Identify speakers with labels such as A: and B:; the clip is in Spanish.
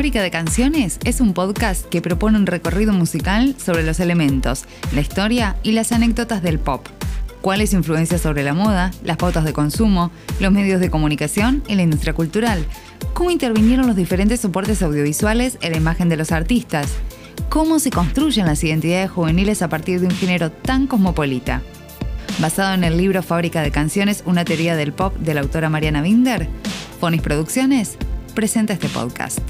A: Fábrica de Canciones es un podcast que propone un recorrido musical sobre los elementos, la historia y las anécdotas del pop. Cuáles influencias sobre la moda, las pautas de consumo, los medios de comunicación y la industria cultural. Cómo intervinieron los diferentes soportes audiovisuales en la imagen de los artistas. Cómo se construyen las identidades juveniles a partir de un género tan cosmopolita. Basado en el libro Fábrica de Canciones, una teoría del pop de la autora Mariana Binder, Fonis Producciones presenta este podcast.